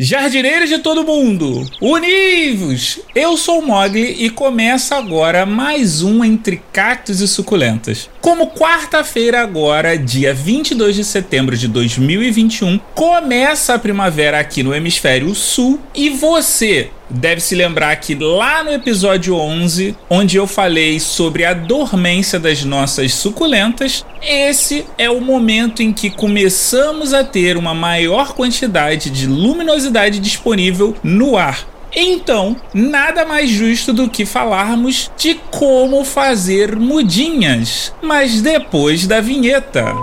Jardineiros de todo mundo, univos! Eu sou o Mogli e começa agora mais um Entre Cactos e Suculentas. Como quarta-feira agora, dia 22 de setembro de 2021, começa a primavera aqui no hemisfério sul e você deve se lembrar que lá no episódio 11, onde eu falei sobre a dormência das nossas suculentas, esse é o momento em que começamos a ter uma maior quantidade de luminosidade disponível no ar. Então, nada mais justo do que falarmos de como fazer mudinhas, mas depois da vinheta.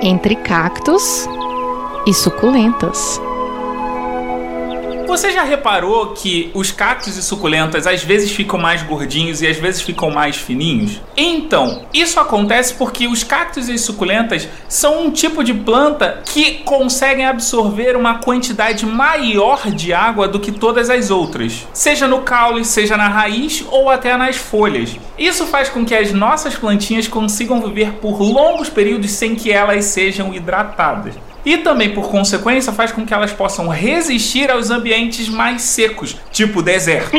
Entre cactos e suculentas. Você já reparou que os cactos e suculentas às vezes ficam mais gordinhos e às vezes ficam mais fininhos? Então, isso acontece porque os cactos e suculentas são um tipo de planta que conseguem absorver uma quantidade maior de água do que todas as outras, seja no caule, seja na raiz ou até nas folhas. Isso faz com que as nossas plantinhas consigam viver por longos períodos sem que elas sejam hidratadas e também, por consequência, faz com que elas possam resistir aos ambientes mais secos, tipo deserto.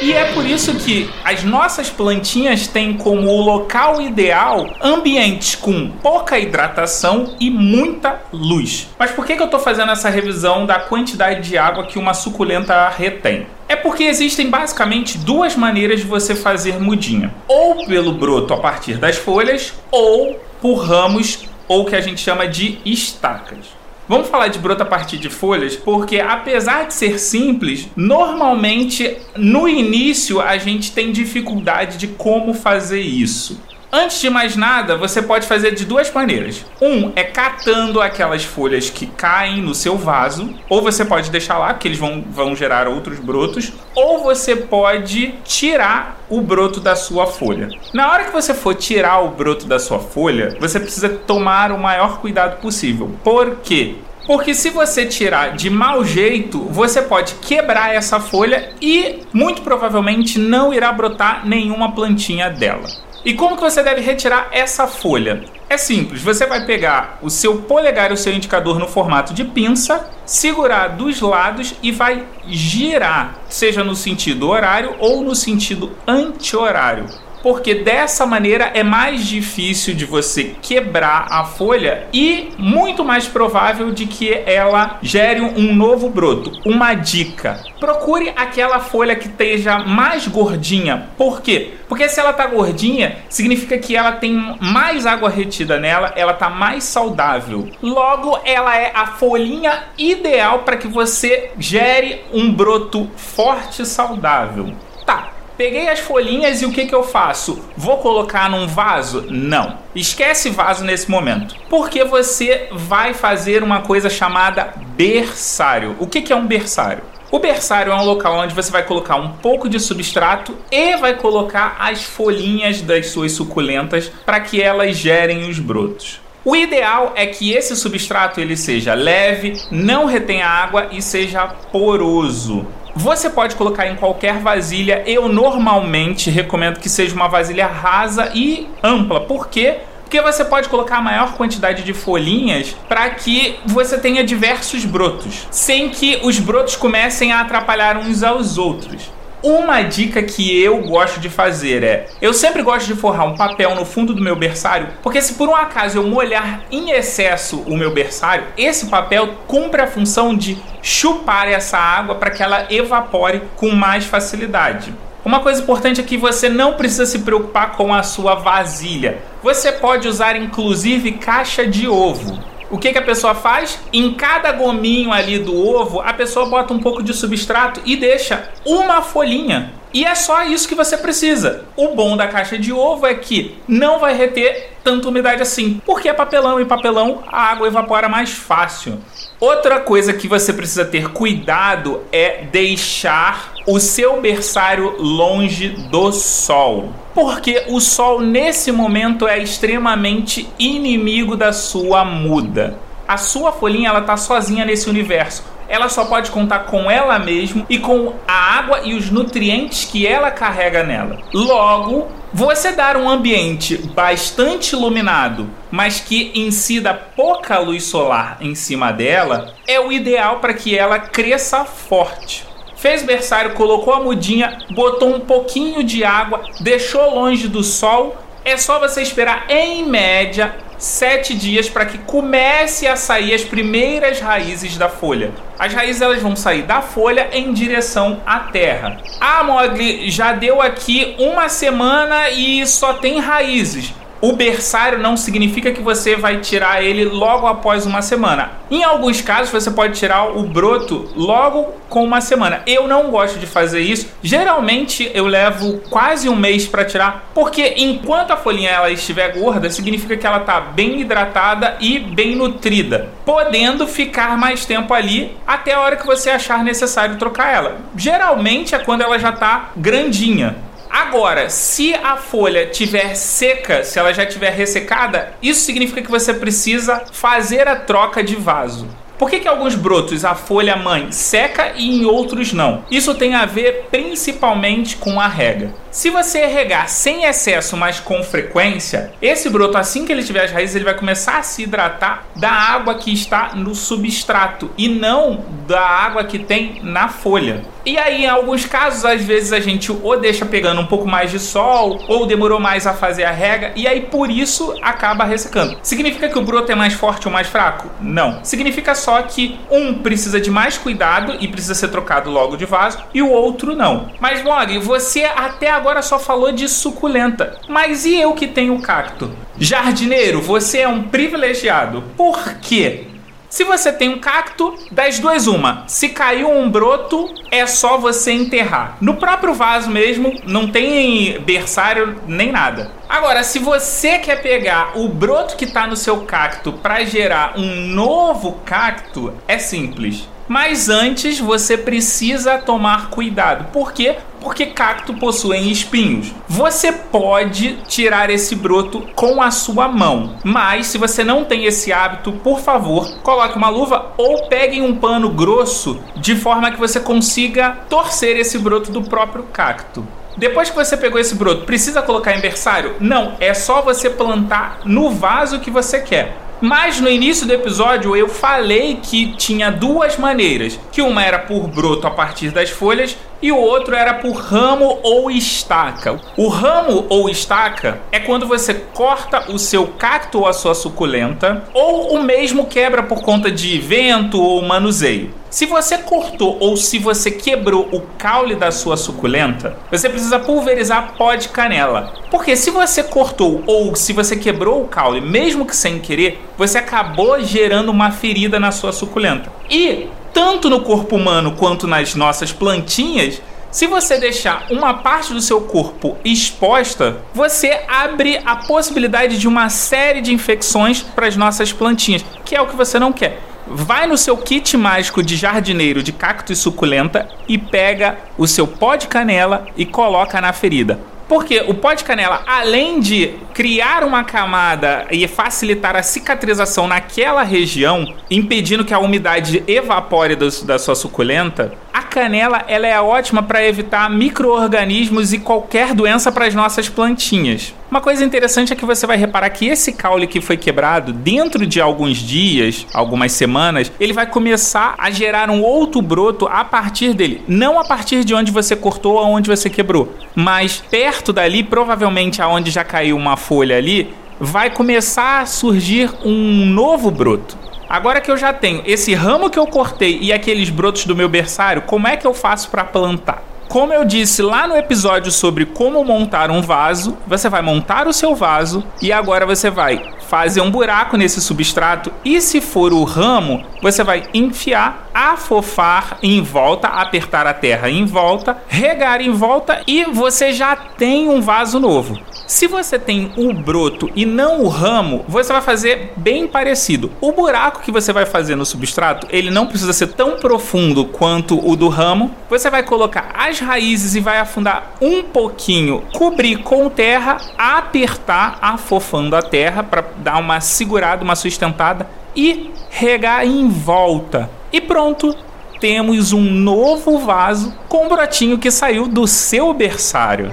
E é por isso que as nossas plantinhas têm como local ideal ambientes com pouca hidratação e muita luz. Mas por que, que eu estou fazendo essa revisão da quantidade de água que uma suculenta retém? É porque existem basicamente duas maneiras de você fazer mudinha: ou pelo broto a partir das folhas, ou por ramos ou que a gente chama de estacas. Vamos falar de broto a partir de folhas, porque apesar de ser simples, normalmente no início a gente tem dificuldade de como fazer isso. Antes de mais nada, você pode fazer de duas maneiras. Um é catando aquelas folhas que caem no seu vaso, ou você pode deixar lá, porque eles vão, vão gerar outros brotos, ou você pode tirar o broto da sua folha. Na hora que você for tirar o broto da sua folha, você precisa tomar o maior cuidado possível. Por quê? Porque se você tirar de mau jeito, você pode quebrar essa folha e muito provavelmente não irá brotar nenhuma plantinha dela. E como que você deve retirar essa folha? É simples, você vai pegar o seu polegar e o seu indicador no formato de pinça, segurar dos lados e vai girar, seja no sentido horário ou no sentido anti-horário porque dessa maneira é mais difícil de você quebrar a folha e muito mais provável de que ela gere um novo broto. Uma dica: procure aquela folha que esteja mais gordinha. Por quê? Porque se ela tá gordinha, significa que ela tem mais água retida nela, ela tá mais saudável. Logo, ela é a folhinha ideal para que você gere um broto forte e saudável. Tá, Peguei as folhinhas e o que, que eu faço? Vou colocar num vaso? Não. Esquece vaso nesse momento. Porque você vai fazer uma coisa chamada berçário. O que, que é um berçário? O berçário é um local onde você vai colocar um pouco de substrato e vai colocar as folhinhas das suas suculentas para que elas gerem os brotos. O ideal é que esse substrato ele seja leve, não retenha água e seja poroso. Você pode colocar em qualquer vasilha. Eu normalmente recomendo que seja uma vasilha rasa e ampla. Por quê? Porque você pode colocar a maior quantidade de folhinhas para que você tenha diversos brotos, sem que os brotos comecem a atrapalhar uns aos outros. Uma dica que eu gosto de fazer é: eu sempre gosto de forrar um papel no fundo do meu berçário, porque se por um acaso eu molhar em excesso o meu berçário, esse papel cumpre a função de chupar essa água para que ela evapore com mais facilidade. Uma coisa importante é que você não precisa se preocupar com a sua vasilha. Você pode usar inclusive caixa de ovo. O que, que a pessoa faz? Em cada gominho ali do ovo, a pessoa bota um pouco de substrato e deixa uma folhinha. E é só isso que você precisa. O bom da caixa de ovo é que não vai reter tanta umidade assim, porque é papelão e papelão a água evapora mais fácil. Outra coisa que você precisa ter cuidado é deixar o seu berçário longe do sol. Porque o sol nesse momento é extremamente inimigo da sua muda. A sua folhinha ela tá sozinha nesse universo. Ela só pode contar com ela mesma e com a água e os nutrientes que ela carrega nela. Logo, Você dar um ambiente bastante iluminado, mas que incida pouca luz solar em cima dela, é o ideal para que ela cresça forte. Fez berçário, colocou a mudinha, botou um pouquinho de água, deixou longe do sol. É só você esperar em média sete dias para que comece a sair as primeiras raízes da folha. As raízes elas vão sair da folha em direção à terra. Ah, Mogli, já deu aqui uma semana e só tem raízes. O berçário não significa que você vai tirar ele logo após uma semana. Em alguns casos, você pode tirar o broto logo com uma semana. Eu não gosto de fazer isso. Geralmente, eu levo quase um mês para tirar, porque enquanto a folhinha ela estiver gorda, significa que ela está bem hidratada e bem nutrida, podendo ficar mais tempo ali até a hora que você achar necessário trocar ela. Geralmente é quando ela já está grandinha. Agora, se a folha tiver seca, se ela já estiver ressecada, isso significa que você precisa fazer a troca de vaso. Por que, que alguns brotos a folha mãe seca e em outros não? Isso tem a ver principalmente com a rega. Se você regar sem excesso, mas com frequência, esse broto, assim que ele tiver as raízes, ele vai começar a se hidratar da água que está no substrato e não da água que tem na folha. E aí, em alguns casos, às vezes a gente ou deixa pegando um pouco mais de sol, ou demorou mais a fazer a rega, e aí por isso acaba ressecando. Significa que o broto é mais forte ou mais fraco? Não. Significa só que um precisa de mais cuidado e precisa ser trocado logo de vaso, e o outro não. Mas, Mog, você até agora só falou de suculenta. Mas e eu que tenho cacto? Jardineiro, você é um privilegiado. Por quê? Se você tem um cacto, das duas uma. Se caiu um broto, é só você enterrar. No próprio vaso mesmo, não tem berçário nem nada. Agora, se você quer pegar o broto que está no seu cacto para gerar um novo cacto, é simples. Mas antes você precisa tomar cuidado. Por quê? Porque cacto possuem espinhos. Você pode tirar esse broto com a sua mão, mas se você não tem esse hábito, por favor, coloque uma luva ou pegue um pano grosso de forma que você consiga torcer esse broto do próprio cacto. Depois que você pegou esse broto, precisa colocar em berçário? Não, é só você plantar no vaso que você quer. Mas no início do episódio eu falei que tinha duas maneiras, que uma era por broto a partir das folhas e o outro era por ramo ou estaca. O ramo ou estaca é quando você corta o seu cacto ou a sua suculenta, ou o mesmo quebra por conta de vento ou manuseio. Se você cortou ou se você quebrou o caule da sua suculenta, você precisa pulverizar pó de canela. Porque se você cortou ou se você quebrou o caule, mesmo que sem querer, você acabou gerando uma ferida na sua suculenta. E tanto no corpo humano quanto nas nossas plantinhas, se você deixar uma parte do seu corpo exposta, você abre a possibilidade de uma série de infecções para as nossas plantinhas, que é o que você não quer. Vai no seu kit mágico de jardineiro de cacto e suculenta e pega o seu pó de canela e coloca na ferida. Porque o pó de canela, além de criar uma camada e facilitar a cicatrização naquela região, impedindo que a umidade evapore do, da sua suculenta, canela ela é ótima para evitar micro-organismos e qualquer doença para as nossas plantinhas. Uma coisa interessante é que você vai reparar que esse caule que foi quebrado, dentro de alguns dias, algumas semanas, ele vai começar a gerar um outro broto a partir dele. Não a partir de onde você cortou ou onde você quebrou, mas perto dali, provavelmente aonde já caiu uma folha ali, vai começar a surgir um novo broto. Agora que eu já tenho esse ramo que eu cortei e aqueles brotos do meu berçário, como é que eu faço para plantar? Como eu disse lá no episódio sobre como montar um vaso, você vai montar o seu vaso e agora você vai fazer um buraco nesse substrato e se for o ramo, você vai enfiar, afofar em volta, apertar a terra em volta, regar em volta e você já tem um vaso novo. Se você tem o broto e não o ramo, você vai fazer bem parecido. O buraco que você vai fazer no substrato, ele não precisa ser tão profundo quanto o do ramo. Você vai colocar as raízes e vai afundar um pouquinho, cobrir com terra, apertar, afofando a terra para dar uma segurada, uma sustentada e regar em volta. E pronto, temos um novo vaso com um brotinho que saiu do seu berçário.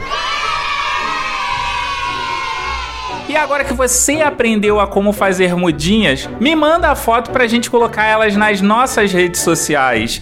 E agora que você aprendeu a como fazer mudinhas, me manda a foto pra gente colocar elas nas nossas redes sociais.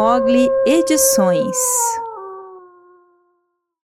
Mogli Edições.